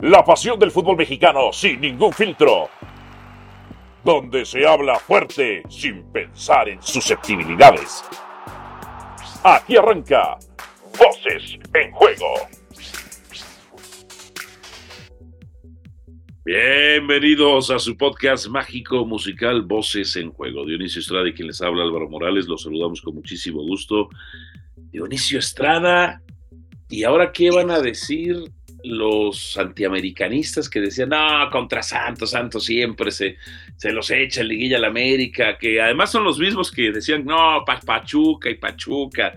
La pasión del fútbol mexicano sin ningún filtro. Donde se habla fuerte sin pensar en susceptibilidades. Aquí arranca Voces en Juego. Bienvenidos a su podcast mágico musical Voces en Juego. Dionisio Estrada y quien les habla Álvaro Morales, los saludamos con muchísimo gusto. Dionisio Estrada, ¿y ahora qué van a decir los antiamericanistas que decían, no, contra Santos, Santos siempre se, se los echa en Liguilla la América, que además son los mismos que decían, no, Pachuca y Pachuca.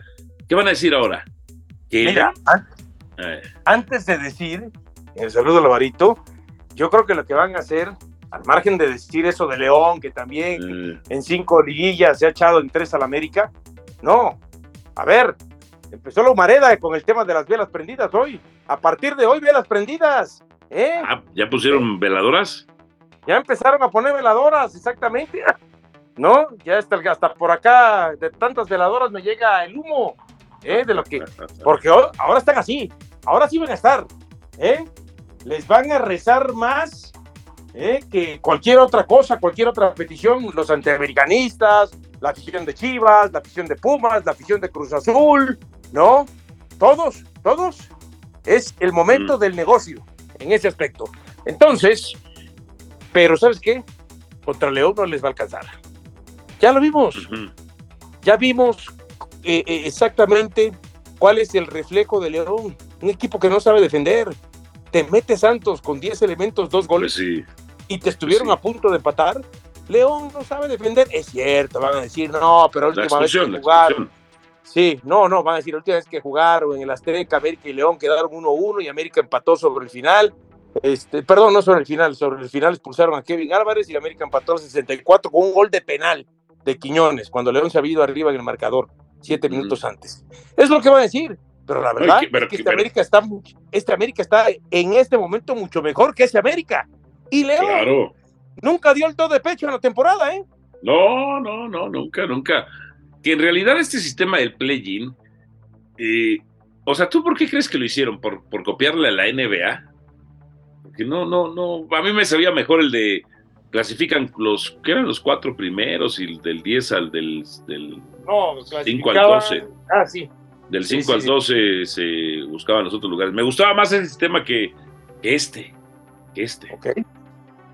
¿Qué van a decir ahora? Mira, antes de decir, el saludo al Alvarito, yo creo que lo que van a hacer, al margen de decir eso de León, que también en cinco liguillas se ha echado en tres al América, no, a ver, empezó la humareda con el tema de las velas prendidas hoy. A partir de hoy, velas prendidas. ¿eh? Ah, ¿Ya pusieron veladoras? Ya empezaron a poner veladoras, exactamente. ¿No? Ya hasta, hasta por acá, de tantas veladoras me llega el humo. ¿eh? De lo que. Porque ahora están así. Ahora sí van a estar. ¿eh? Les van a rezar más ¿eh? que cualquier otra cosa, cualquier otra petición. Los antiamericanistas, la afición de Chivas, la afición de Pumas, la afición de Cruz Azul, ¿no? Todos, todos. Es el momento mm. del negocio en ese aspecto. Entonces, pero ¿sabes qué? Contra León no les va a alcanzar. Ya lo vimos. Ya vimos eh, eh, exactamente cuál es el reflejo de León. Un equipo que no sabe defender. Te mete Santos con 10 elementos, dos goles. Pues y te estuvieron a punto de empatar León no sabe defender. Es cierto, van a decir, no, pero la última vez que jugaron. Sí, no, no, van a decir, la última vez que jugaron en el Azteca, América y León quedaron 1-1 y América empató sobre el final. Este, perdón, no sobre el final, sobre el final expulsaron a Kevin Álvarez y América empató al 64 con un gol de penal de Quiñones, cuando León se ha ido arriba en el marcador, siete minutos antes. Es lo que van a decir, pero la verdad es que este, América está, este América está en este momento mucho mejor que ese América. Y León claro nunca dio el todo de pecho en la temporada, ¿eh? No, no, no, nunca, nunca. Que en realidad este sistema del play-in, eh, o sea, ¿tú por qué crees que lo hicieron? ¿Por, por copiarle a la NBA? Porque no, no, no, a mí me sabía mejor el de clasifican los, que eran los cuatro primeros y del 10 al del, del no, 5 al 12. Ah, sí. Del 5 al 12 se buscaban los otros lugares. Me gustaba más ese sistema que, que este. Que este. Ok.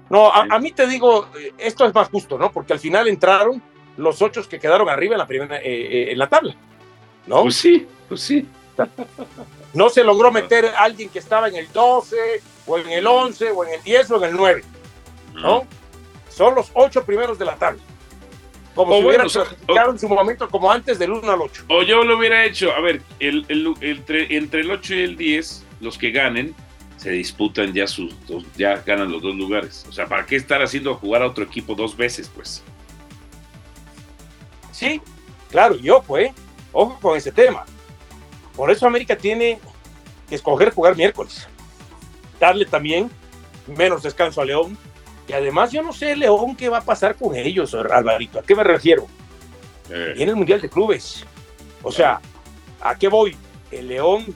No, a, mí te digo, esto es más justo, ¿no? Porque al final entraron los ocho que quedaron arriba en la primera, eh, eh, en la tabla, ¿no? Pues sí, pues sí. No se logró meter a alguien que estaba en el 12, o en el 11, o en el 10, o en el 9, ¿no? Son los ocho primeros de la tabla. Como si hubieran clasificado en su momento, como antes del 1 al 8. O yo lo hubiera hecho, a ver, el, entre, entre el 8 y el 10, los que ganen, se disputan ya sus dos, ya ganan los dos lugares. O sea, ¿para qué estar haciendo jugar a otro equipo dos veces, pues? Sí, claro, y ojo, ¿eh? Ojo con ese tema. Por eso América tiene que escoger jugar miércoles. Darle también menos descanso a León. Y además yo no sé, León, qué va a pasar con ellos, Alvarito. ¿A qué me refiero? Eh. en el Mundial de Clubes. O sea, ¿a qué voy? El León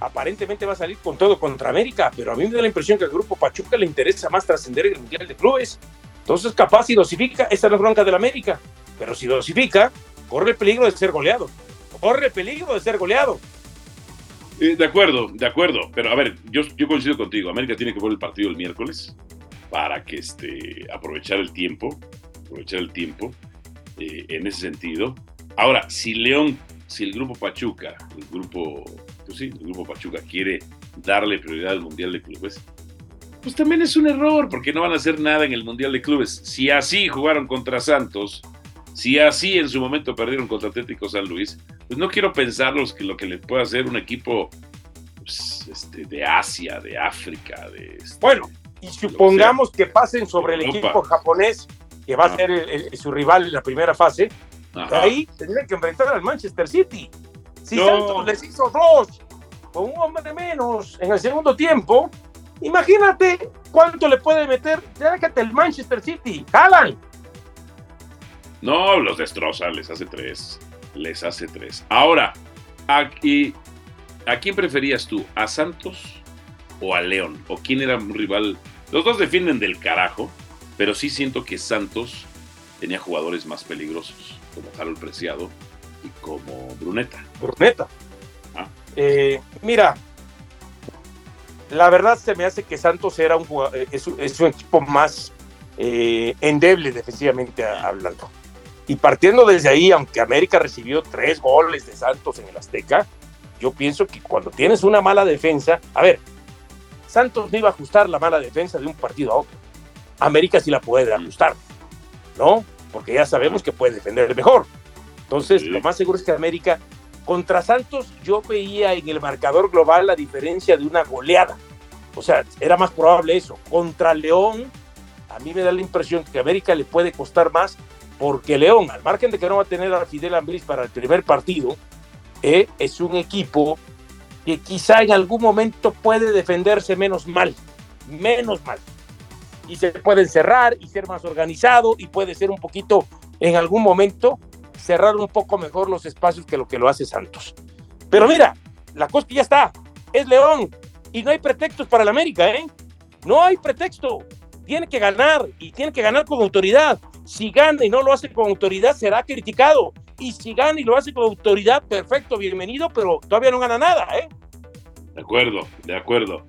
aparentemente va a salir con todo contra América, pero a mí me da la impresión que al grupo Pachuca le interesa más trascender el Mundial de Clubes. Entonces, capaz si dosifica, esa es la bronca del América, pero si dosifica, corre el peligro de ser goleado. Corre el peligro de ser goleado. Eh, de acuerdo, de acuerdo, pero a ver, yo, yo coincido contigo. América tiene que jugar el partido el miércoles para que este, aprovechar el tiempo, aprovechar el tiempo eh, en ese sentido. Ahora, si León, si el grupo Pachuca, el grupo pues sí, el Grupo Pachuca quiere darle prioridad al Mundial de Clubes, pues también es un error, porque no van a hacer nada en el Mundial de Clubes. Si así jugaron contra Santos, si así en su momento perdieron contra Atlético San Luis, pues no quiero pensar que lo que le puede hacer un equipo pues, este, de Asia, de África, de... Este, bueno, y supongamos que, pasen sobre el equipo japonés, que va a ser su rival en la primera fase, ahí tendrían que enfrentar al Manchester City. Si Santos les hizo dos con un hombre de menos en el segundo tiempo, imagínate cuánto le puede meter. Déjate el Manchester City, jalan. No, los destroza, les hace tres. Les hace tres. Ahora, aquí, ¿a quién preferías tú? ¿A Santos o a León? ¿O quién era un rival? Los dos defienden del carajo, pero sí siento que Santos tenía jugadores más peligrosos, como Harold Preciado y como Bruneta. Bruneta. Ah. Eh, mira, la verdad se me hace que Santos era un eh, es, es un equipo más eh, endeble defensivamente hablando. Y partiendo desde ahí, aunque América recibió tres goles de Santos en el Azteca, yo pienso que cuando tienes una mala defensa, a ver, Santos no iba a ajustar la mala defensa de un partido a otro. América sí la puede ajustar, ¿no? Porque ya sabemos que puede defender mejor. Entonces, lo más seguro es que América contra Santos yo veía en el marcador global la diferencia de una goleada. O sea, era más probable eso. Contra León, a mí me da la impresión que América le puede costar más porque León, al margen de que no va a tener a Fidel Ambris para el primer partido, eh, es un equipo que quizá en algún momento puede defenderse menos mal, menos mal. Y se puede encerrar y ser más organizado y puede ser un poquito, en algún momento, cerrar un poco mejor los espacios que lo que lo hace Santos. Pero mira, la cosa ya está, es León y no hay pretextos para el América, ¿eh? No hay pretexto. Tiene que ganar y tiene que ganar con autoridad. Si gana y no lo hace con autoridad, será criticado. Y si gana y lo hace con autoridad, perfecto, bienvenido, pero todavía no gana nada, ¿eh? De acuerdo, de acuerdo.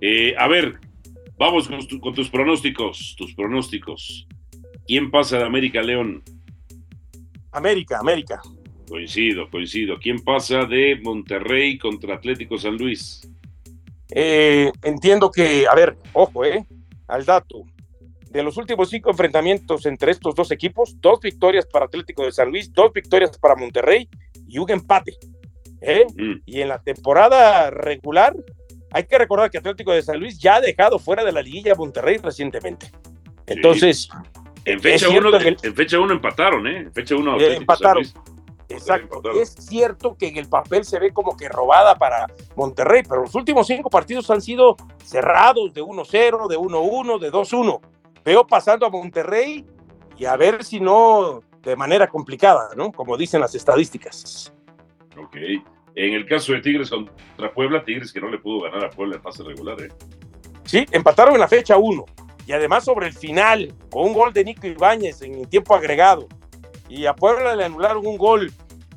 Eh, a ver, vamos con, tus pronósticos, tus pronósticos. ¿Quién pasa de América León? América, América. Coincido, coincido. ¿Quién pasa de Monterrey contra Atlético San Luis? Eh, entiendo que, a ver, ojo, eh, al dato. De los últimos cinco enfrentamientos entre estos dos equipos, dos victorias para Atlético de San Luis, dos victorias para Monterrey y un empate. ¿eh? Mm. Y en la temporada regular, hay que recordar que Atlético de San Luis ya ha dejado fuera de la liguilla Monterrey recientemente. Entonces, en fecha, uno, en fecha uno empataron, ¿eh? En fecha uno empataron. Exacto. Es cierto que en el papel se ve como que robada para Monterrey, pero los últimos cinco partidos han sido cerrados de 1-0, de 1-1, de 2-1. Veo pasando a Monterrey y a ver si no de manera complicada, ¿no? Como dicen las estadísticas. Ok. En el caso de Tigres contra Puebla, Tigres que no le pudo ganar a Puebla en fase regular, ¿eh? Sí, empataron en la fecha 1 y además sobre el final, con un gol de Nico Ibáñez en tiempo agregado, y a Puebla le anularon un gol,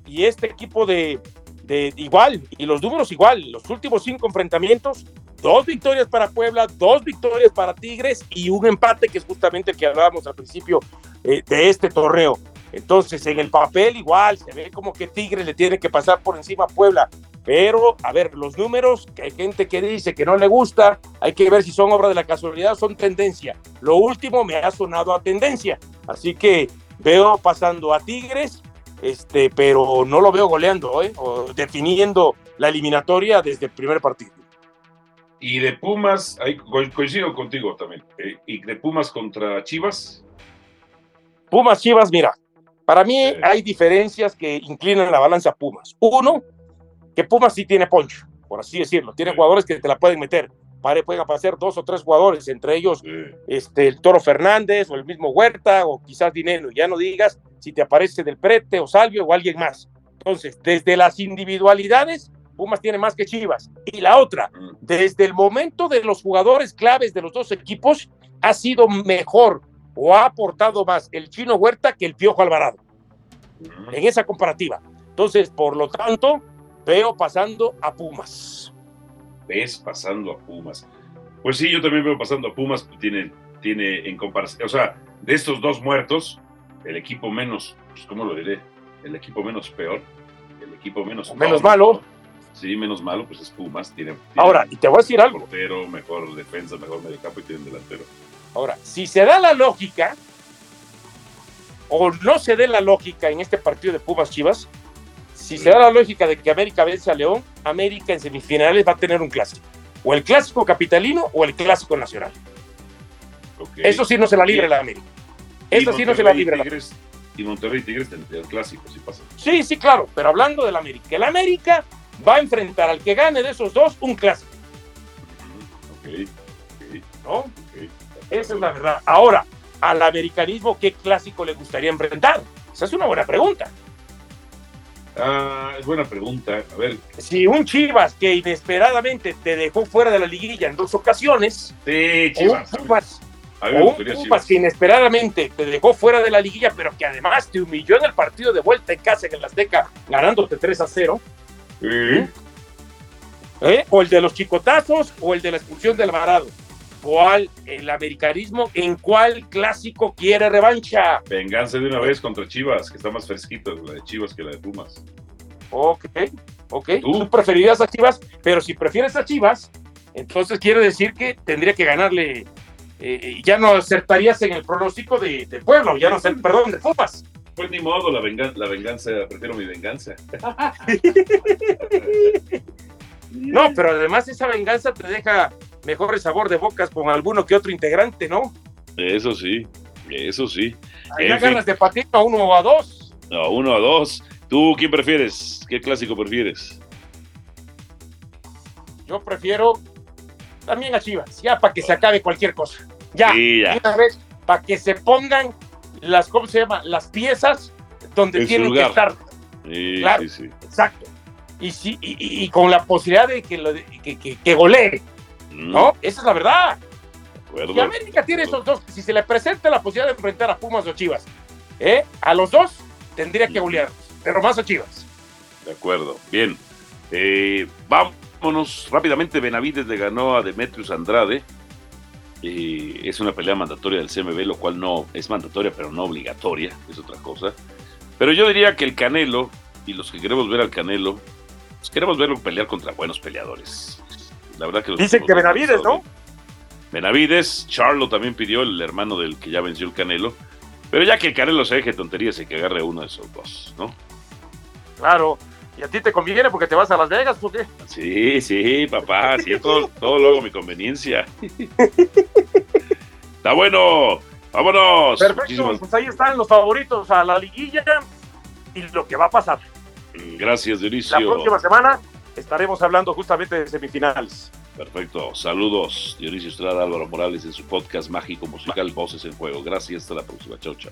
y este equipo de, de igual, y los números igual, los últimos cinco enfrentamientos, dos victorias para Puebla, dos victorias para Tigres y un empate que es justamente el que hablábamos al principio eh, de este torneo. Entonces, en el papel igual, se ve como que Tigres le tiene que pasar por encima a Puebla. Pero, a ver, los números, que hay gente que dice que no le gusta, hay que ver si son obra de la casualidad o son tendencia. Lo último me ha sonado a tendencia. Así que veo pasando a Tigres, este, pero no lo veo goleando, ¿eh? o definiendo la eliminatoria desde el primer partido. Y de Pumas, ahí coincido contigo también. Eh, y de Pumas contra Chivas. Pumas, Chivas, mira, para mí hay diferencias que inclinan la balanza Pumas. Uno, que Pumas sí tiene poncho, por así decirlo. Tiene jugadores que te la pueden meter. Pueden aparecer dos o tres jugadores, entre ellos este, el Toro Fernández o el mismo Huerta o quizás Dinero. Ya no digas si te aparece del Prete o Salvio o alguien más. Entonces, desde las individualidades, Pumas tiene más que Chivas. Y la otra, desde el momento de los jugadores claves de los dos equipos, ha sido mejor o ha aportado más el Chino Huerta que el Piojo Alvarado. En esa comparativa. Entonces, por lo tanto, veo pasando a Pumas. Ves pasando a Pumas. Pues sí, yo también veo pasando a Pumas. Tiene, tiene en comparación, o sea, de estos dos muertos, el equipo menos, pues, ¿cómo lo diré? El equipo menos peor, el equipo menos. Menos malo. Sí, menos malo, pues es Pumas. Tiene, Ahora, y te voy a decir algo. Portero, mejor defensa, mejor mediocampo y tiene delantero. Ahora, si se da la lógica, o no se dé la lógica en este partido de Pumas Chivas, si se da la lógica de que América vence a León, América en semifinales va a tener un clásico. O el clásico capitalino o el clásico nacional. Eso sí no se la libre la América. Eso sí no se la libre la América. Y Monterrey Tigres tendría el clásico, si pasa. Sí, sí, claro, pero hablando del América. El América va a enfrentar al que gane de esos dos un clásico. Ok, ¿No? Esa es la verdad. Ahora, al americanismo, ¿qué clásico le gustaría enfrentar? Esa es una buena pregunta. Ah, es buena pregunta. A ver. Si un Chivas que inesperadamente te dejó fuera de la liguilla en dos ocasiones, Sí, o un Chivas. A o un Chivas. que inesperadamente te dejó fuera de la liguilla, pero que además te humilló en el partido de vuelta en casa en el Azteca, ganándote 3 a 0, Sí. ¿eh? o el de los chicotazos, o el de la expulsión del Alvarado. ¿Cuál el americanismo en cuál clásico quiere revancha? Venganza de una vez contra Chivas, que está más fresquita la de Chivas que la de Pumas. Ok, ok. ¿Tú? Tú preferirías a Chivas, pero si prefieres a Chivas, entonces quiere decir que tendría que ganarle. eh, ya no acertarías en el pronóstico de, de Puebla, ya no perdón, de Pumas. Pues ni modo, la, venga- la venganza, prefiero mi venganza. No, pero además esa venganza te deja mejores sabor de bocas con alguno que otro integrante, ¿no? Eso sí, eso sí. Fin. ganas de patino a uno o a dos. No, uno a dos. ¿Tú quién prefieres? ¿Qué clásico prefieres? Yo prefiero también a Chivas, ya para que se acabe cualquier cosa. Ya, Sí, ya. una vez, para que se pongan las, ¿cómo se llama? Las piezas donde En tienen que estar. Sí, Claro. sí, sí. Exacto. Y, sí, y, y- con la posibilidad de que, lo de- que, que, que golee, Mm, ¿no? Esa es la verdad. Y América tiene esos dos. Si se le presenta la posibilidad de enfrentar a Pumas o Chivas, ¿eh? a los dos tendría que golearlos, pero más a Chivas. De acuerdo. Bien. Eh, vámonos rápidamente. Benavides le ganó a Demetrius Andrade. Eh, es una pelea mandatoria del CMB, lo cual no es mandatoria, pero no obligatoria. Es otra cosa. Pero yo diría que el Canelo, y los que queremos ver al Canelo, pues queremos verlo pelear contra buenos peleadores. La verdad que Dicen que Benavides, ¿no? Benavides, Charlo también pidió, el hermano del que ya venció el Canelo. Pero ya que el Canelo se deje tonterías y que agarre uno de esos dos, ¿no? Claro. Y a ti te conviene porque te vas a Las Vegas, ¿por qué? Sí, sí, papá, sí, todo, todo a mi conveniencia. Está bueno, vámonos. Perfecto. Muchísimas Pues ahí están los favoritos a la liguilla y lo que va a pasar. gracias, La Dionisio. próxima semana estaremos hablando justamente de semifinales. Perfecto, saludos, Dionisio Estrada, Álvaro Morales en su podcast mágico musical Voces en Juego. Gracias, hasta la próxima. Chao, chao.